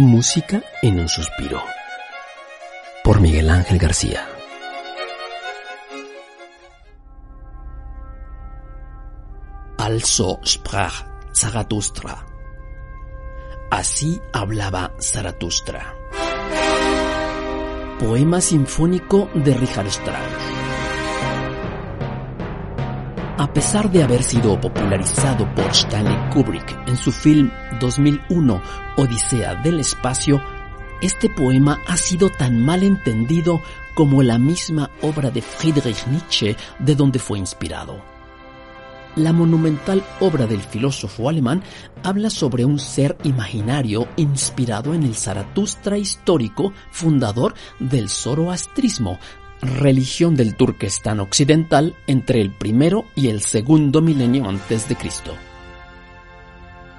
Música en un suspiro. Por Miguel Ángel García. Also sprach Zarathustra. Así hablaba Zaratustra. Poema sinfónico de Richard Strauss. A pesar de haber sido popularizado por Stanley Kubrick en su film 2001 Odisea del Espacio, este poema ha sido tan mal entendido como la misma obra de Friedrich Nietzsche de donde fue inspirado. La monumental obra del filósofo alemán habla sobre un ser imaginario inspirado en el Zaratustra histórico, fundador del zoroastrismo, religión del Turquestán occidental entre el primero y el segundo milenio antes de Cristo.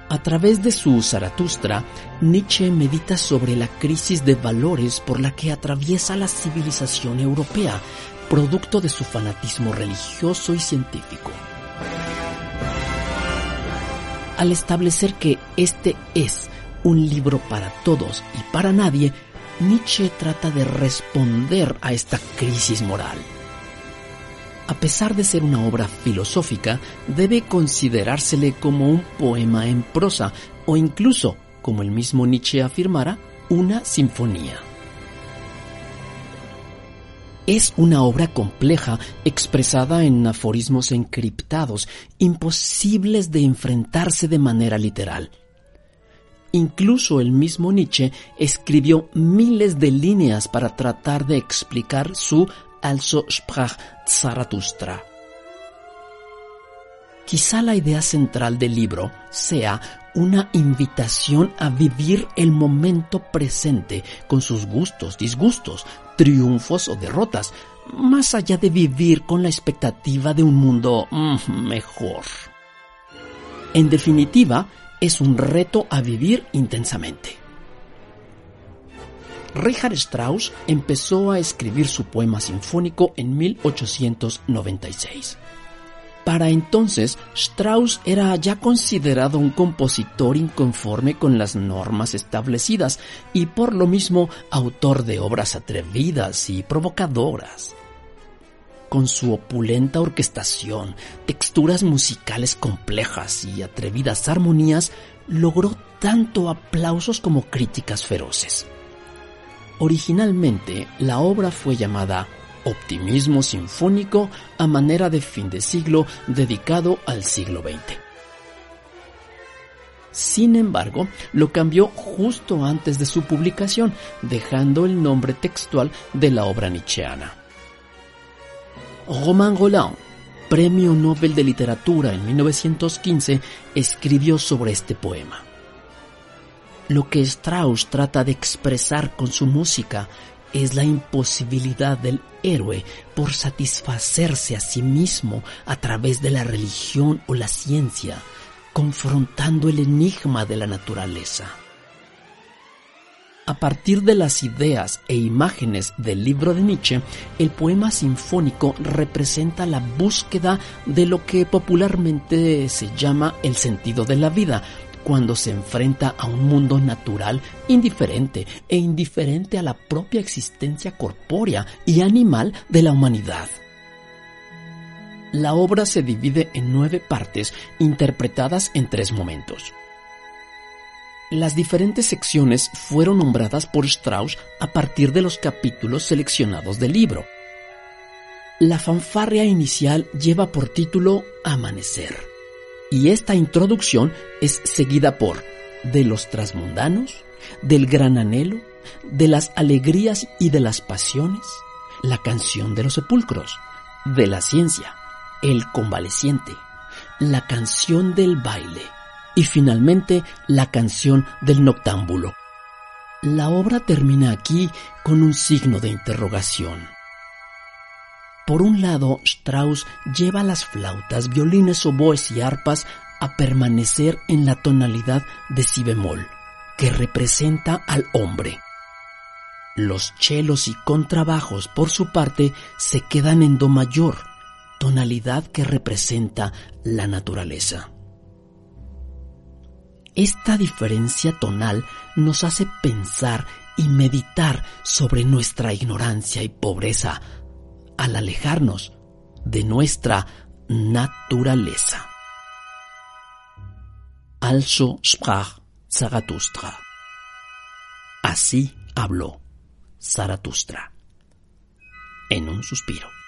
A través de su Zaratustra, Nietzsche medita sobre la crisis de valores por la que atraviesa la civilización europea, producto de su fanatismo religioso y científico. Al establecer que este es un libro para todos y para nadie, Nietzsche trata de responder a esta crisis moral. A pesar de ser una obra filosófica, debe considerársele como un poema en prosa o incluso, como el mismo Nietzsche afirmara, una sinfonía. Es una obra compleja expresada en aforismos encriptados, imposibles de enfrentarse de manera literal. Incluso el mismo Nietzsche escribió miles de líneas para tratar de explicar su Also sprach Zarathustra. Quizá la idea central del libro sea una invitación a vivir el momento presente con sus gustos, disgustos, triunfos o derrotas, más allá de vivir con la expectativa de un mundo mm, mejor. En definitiva, es un reto a vivir intensamente. Richard Strauss empezó a escribir su poema sinfónico en 1896. Para entonces, Strauss era ya considerado un compositor inconforme con las normas establecidas y por lo mismo autor de obras atrevidas y provocadoras. Con su opulenta orquestación, texturas musicales complejas y atrevidas armonías, logró tanto aplausos como críticas feroces. Originalmente, la obra fue llamada optimismo sinfónico a manera de fin de siglo dedicado al siglo XX. Sin embargo, lo cambió justo antes de su publicación, dejando el nombre textual de la obra nietzscheana. Romain Roland, Premio Nobel de Literatura en 1915, escribió sobre este poema. Lo que Strauss trata de expresar con su música es la imposibilidad del héroe por satisfacerse a sí mismo a través de la religión o la ciencia, confrontando el enigma de la naturaleza. A partir de las ideas e imágenes del libro de Nietzsche, el poema sinfónico representa la búsqueda de lo que popularmente se llama el sentido de la vida, cuando se enfrenta a un mundo natural indiferente e indiferente a la propia existencia corpórea y animal de la humanidad. La obra se divide en nueve partes interpretadas en tres momentos. Las diferentes secciones fueron nombradas por Strauss a partir de los capítulos seleccionados del libro. La fanfarria inicial lleva por título Amanecer y esta introducción es seguida por de los trasmundanos, del gran anhelo, de las alegrías y de las pasiones, la canción de los sepulcros, de la ciencia, el convaleciente, la canción del baile, y finalmente la canción del noctámbulo. La obra termina aquí con un signo de interrogación. Por un lado, Strauss lleva las flautas, violines, oboes y arpas a permanecer en la tonalidad de si bemol, que representa al hombre. Los chelos y contrabajos, por su parte, se quedan en do mayor, tonalidad que representa la naturaleza. Esta diferencia tonal nos hace pensar y meditar sobre nuestra ignorancia y pobreza al alejarnos de nuestra naturaleza. Also. Así habló Zaratustra. En un suspiro.